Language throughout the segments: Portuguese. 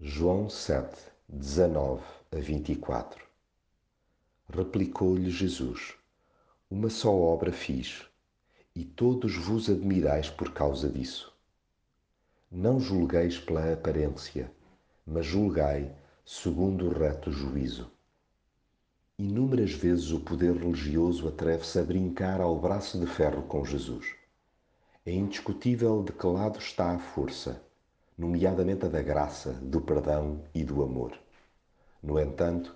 João 7, 19 a 24 Replicou-lhe Jesus: Uma só obra fiz, e todos vos admirais por causa disso. Não julgueis pela aparência, mas julgai segundo o reto juízo. Inúmeras vezes o poder religioso atreve-se a brincar ao braço de ferro com Jesus. É indiscutível de que lado está a força nomeadamente a da graça, do perdão e do amor. No entanto,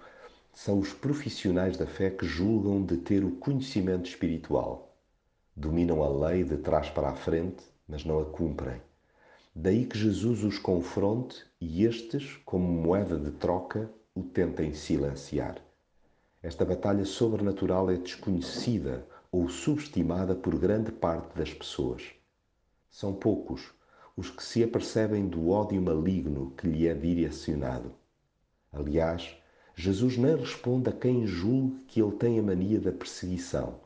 são os profissionais da fé que julgam de ter o conhecimento espiritual. Dominam a lei de trás para a frente, mas não a cumprem. Daí que Jesus os confronte e estes, como moeda de troca, o tentem silenciar. Esta batalha sobrenatural é desconhecida ou subestimada por grande parte das pessoas. São poucos os que se apercebem do ódio maligno que lhe é direcionado. Aliás, Jesus nem responde a quem julgue que ele tem a mania da perseguição,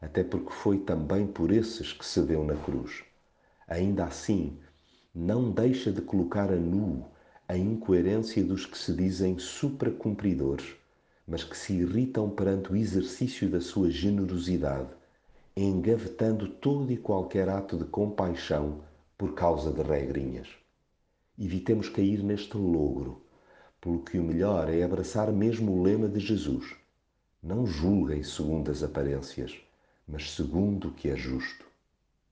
até porque foi também por esses que se deu na cruz. Ainda assim, não deixa de colocar a nu a incoerência dos que se dizem supracumpridores, mas que se irritam perante o exercício da sua generosidade, engavetando todo e qualquer ato de compaixão por causa de regrinhas. Evitemos cair neste logro, pelo que o melhor é abraçar mesmo o lema de Jesus: Não julguem segundo as aparências, mas segundo o que é justo.